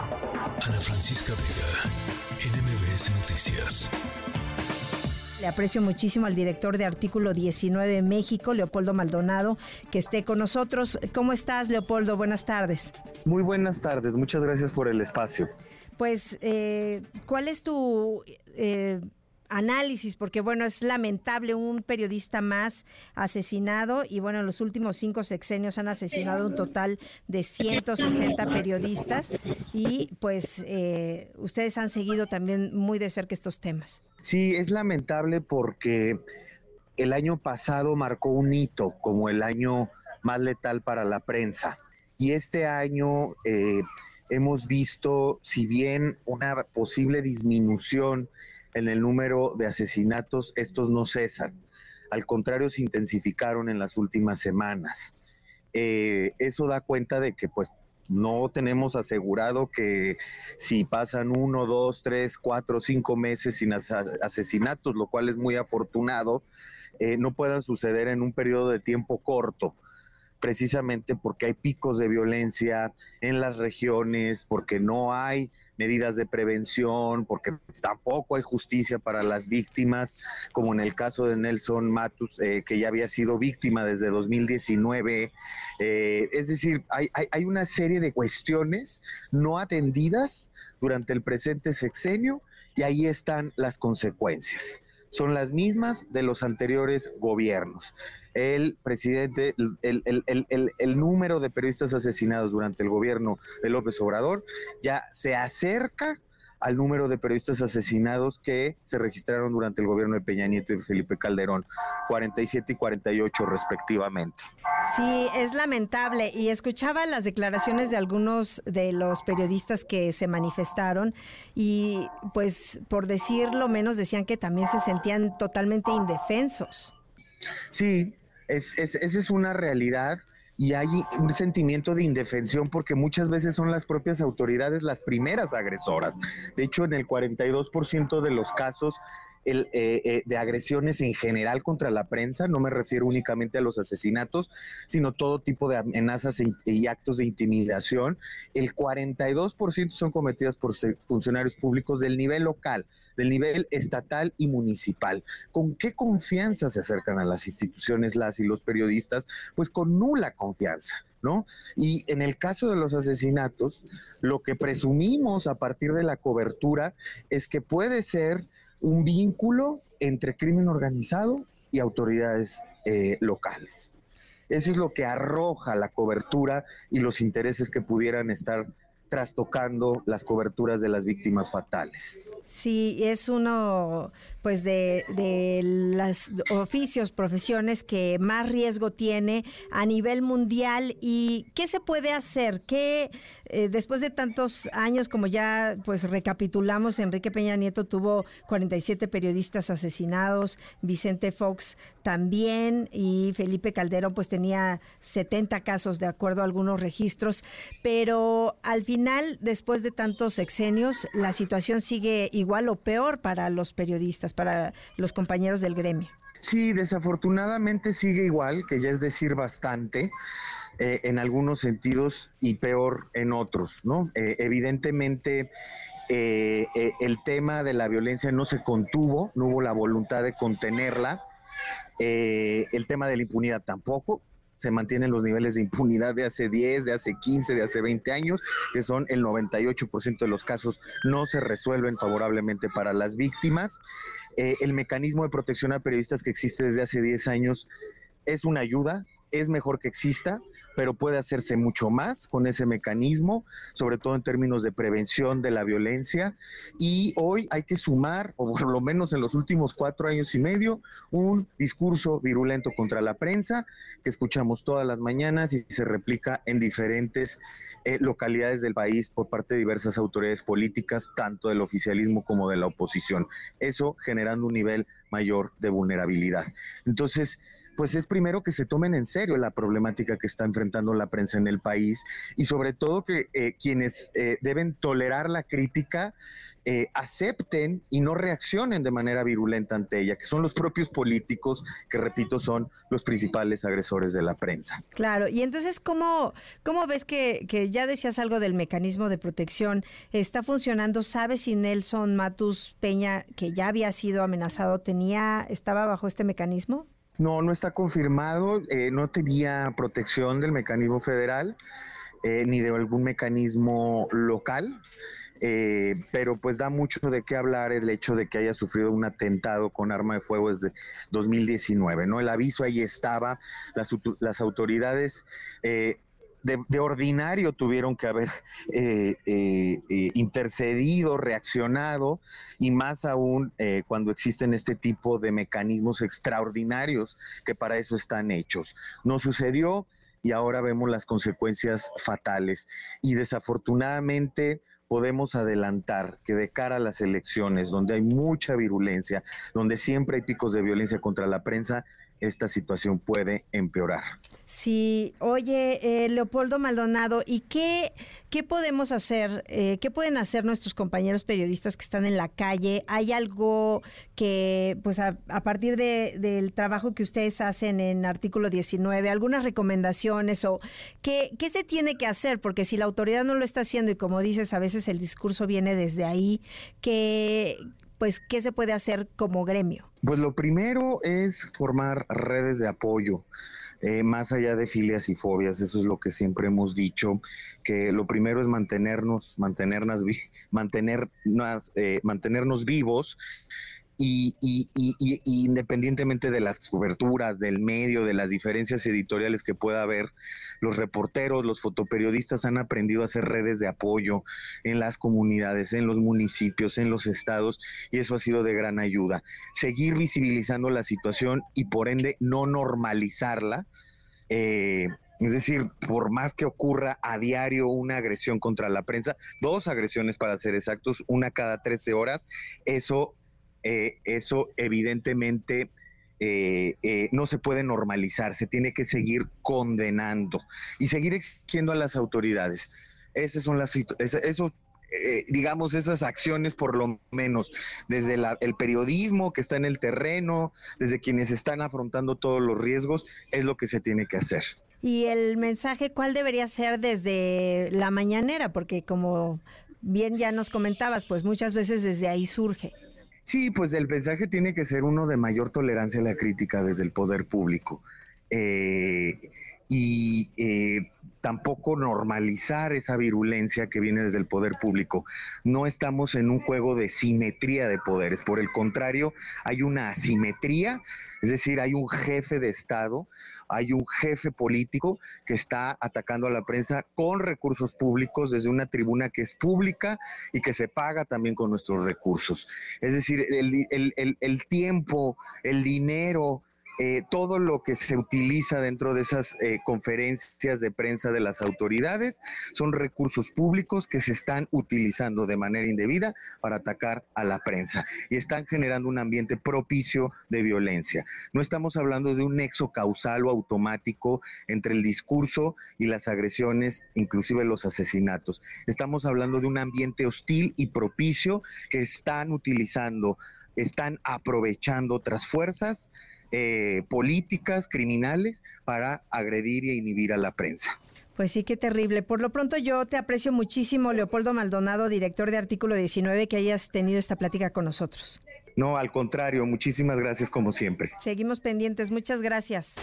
Ana Francisca Vega, NMBS Noticias. Le aprecio muchísimo al director de Artículo 19 México, Leopoldo Maldonado, que esté con nosotros. ¿Cómo estás, Leopoldo? Buenas tardes. Muy buenas tardes, muchas gracias por el espacio. Pues, eh, ¿cuál es tu eh, análisis, porque bueno, es lamentable un periodista más asesinado y bueno, en los últimos cinco sexenios han asesinado un total de 160 periodistas y pues eh, ustedes han seguido también muy de cerca estos temas. Sí, es lamentable porque el año pasado marcó un hito como el año más letal para la prensa y este año... Eh, hemos visto, si bien una posible disminución en el número de asesinatos, estos no cesan. Al contrario, se intensificaron en las últimas semanas. Eh, eso da cuenta de que pues no tenemos asegurado que si pasan uno, dos, tres, cuatro, cinco meses sin asesinatos, lo cual es muy afortunado, eh, no puedan suceder en un periodo de tiempo corto precisamente porque hay picos de violencia en las regiones, porque no hay medidas de prevención, porque tampoco hay justicia para las víctimas, como en el caso de Nelson Matus, eh, que ya había sido víctima desde 2019. Eh, es decir, hay, hay una serie de cuestiones no atendidas durante el presente sexenio y ahí están las consecuencias son las mismas de los anteriores gobiernos. El presidente, el, el, número de periodistas asesinados durante el gobierno de López Obrador ya se acerca al número de periodistas asesinados que se registraron durante el gobierno de Peña Nieto y Felipe Calderón, 47 y 48 respectivamente. Sí, es lamentable. Y escuchaba las declaraciones de algunos de los periodistas que se manifestaron y pues por decirlo menos decían que también se sentían totalmente indefensos. Sí, es, es, esa es una realidad y hay un sentimiento de indefensión porque muchas veces son las propias autoridades las primeras agresoras. De hecho, en el 42% de los casos el, eh, eh, de agresiones en general contra la prensa, no me refiero únicamente a los asesinatos, sino todo tipo de amenazas e y actos de intimidación. El 42% son cometidas por funcionarios públicos del nivel local, del nivel estatal y municipal. ¿Con qué confianza se acercan a las instituciones las y los periodistas? Pues con nula confianza. ¿No? Y en el caso de los asesinatos, lo que presumimos a partir de la cobertura es que puede ser un vínculo entre crimen organizado y autoridades eh, locales. Eso es lo que arroja la cobertura y los intereses que pudieran estar trastocando las coberturas de las víctimas fatales. Sí, es uno pues de, de los oficios, profesiones que más riesgo tiene a nivel mundial y qué se puede hacer, que eh, después de tantos años como ya pues recapitulamos, Enrique Peña Nieto tuvo 47 periodistas asesinados, Vicente Fox también y Felipe Calderón pues tenía 70 casos de acuerdo a algunos registros, pero al final después de tantos sexenios la situación sigue igual o peor para los periodistas, para los compañeros del gremio. Sí, desafortunadamente sigue igual, que ya es decir bastante, eh, en algunos sentidos y peor en otros, ¿no? Eh, evidentemente, eh, el tema de la violencia no se contuvo, no hubo la voluntad de contenerla, el tema de la impunidad tampoco, se mantienen los niveles de impunidad de hace 10, de hace 15, de hace 20 años, que son el 98% de los casos no se resuelven favorablemente para las víctimas. Eh, el mecanismo de protección a periodistas que existe desde hace 10 años es una ayuda, es mejor que exista, pero puede hacerse mucho más con ese mecanismo, sobre todo en términos de prevención de la violencia. Y hoy hay que sumar, o por lo menos en los últimos cuatro años y medio, un discurso virulento contra la prensa que escuchamos todas las mañanas y se replica en diferentes eh, localidades del país por parte de diversas autoridades políticas, tanto del oficialismo como de la oposición. Eso generando un nivel mayor de vulnerabilidad. Entonces, pues es primero que se tomen en serio la problemática que está enfrentando enfrentando la prensa en el país y sobre todo que eh, quienes eh, deben tolerar la crítica eh, acepten y no reaccionen de manera virulenta ante ella, que son los propios políticos que, repito, son los principales agresores de la prensa. Claro, y entonces, ¿cómo, cómo ves que, que ya decías algo del mecanismo de protección? ¿Está funcionando? ¿Sabes si Nelson Matus Peña, que ya había sido amenazado, tenía, estaba bajo este mecanismo? No, no está confirmado, eh, no tenía protección del mecanismo federal eh, ni de algún mecanismo local. Eh, pero pues da mucho de qué hablar el hecho de que haya sufrido un atentado con arma de fuego desde 2019, ¿no? El aviso ahí estaba, las, las autoridades... Eh, de, ordinario tuvieron que haber eh, intercedido, reaccionado, y más aún cuando existen este tipo de mecanismos extraordinarios que para eso están hechos. No sucedió y ahora vemos las consecuencias fatales. Y desafortunadamente podemos adelantar que de cara a las elecciones, donde hay mucha virulencia, donde siempre hay picos de violencia contra la prensa, esta situación puede empeorar. Sí, oye, eh, Leopoldo Maldonado, ¿y qué, qué podemos hacer? Eh, ¿Qué pueden hacer nuestros compañeros periodistas que están en la calle? ¿Hay algo que, pues a, partir del trabajo que ustedes hacen en artículo 19, algunas recomendaciones o qué, qué se tiene que hacer? Porque si la autoridad no lo está haciendo y como dices, a veces el discurso viene desde ahí, ¿qué, pues, ¿qué se puede hacer como gremio? Pues lo primero es formar redes de apoyo. Eh, más allá de filias y fobias, eso es lo que siempre hemos dicho, que lo primero es mantenernos, mantenernos, mantenernos, eh, mantenernos vivos y, independientemente de las coberturas, del medio, de las diferencias editoriales que pueda haber, los reporteros, los fotoperiodistas han aprendido a hacer redes de apoyo en las comunidades, en los municipios, en los estados, y eso ha sido de gran ayuda. Seguir visibilizando la situación y por ende no normalizarla. Eh, es decir, por más que ocurra a diario una agresión contra la prensa, dos agresiones para ser exactos, una cada 13 horas, eso eh, eso evidentemente eh, eh, no se puede normalizar, se tiene que seguir condenando y seguir exigiendo a las autoridades. Esas son las eso, digamos, esas acciones por lo menos, desde el periodismo que está en el terreno, desde quienes están afrontando todos los riesgos, es lo que se tiene que hacer. Y el mensaje, ¿cuál debería ser desde la mañanera? Porque como bien ya nos comentabas, pues muchas veces desde ahí surge. Sí, pues el mensaje tiene que ser uno de mayor tolerancia a la crítica desde el poder público. Eh, y eh, tampoco normalizar esa virulencia que viene desde el poder público. No estamos en un juego de simetría de poderes, por el contrario, hay una asimetría, es decir, hay un jefe de Estado, hay un jefe político que está atacando a la prensa con recursos públicos desde una tribuna que es pública y que se paga también con nuestros recursos. Es decir, el, tiempo, el dinero, eh, todo lo que se utiliza dentro de esas eh, conferencias de prensa de las autoridades son recursos públicos que se están utilizando de manera indebida para atacar a la prensa y están generando un ambiente propicio de violencia. No estamos hablando de un nexo causal o automático entre el discurso y las agresiones, inclusive los asesinatos. Estamos hablando de un ambiente hostil y propicio que están utilizando, están aprovechando otras fuerzas eh, políticas criminales para agredir y inhibir a la prensa. Pues sí, qué terrible. Por lo pronto yo te aprecio muchísimo, Leopoldo Maldonado, director de Artículo 19, que hayas tenido esta plática con nosotros. No, al contrario, muchísimas gracias como siempre. Seguimos pendientes, muchas gracias.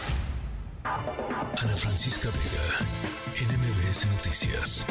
Ana Francisca Vega, NMBS Noticias.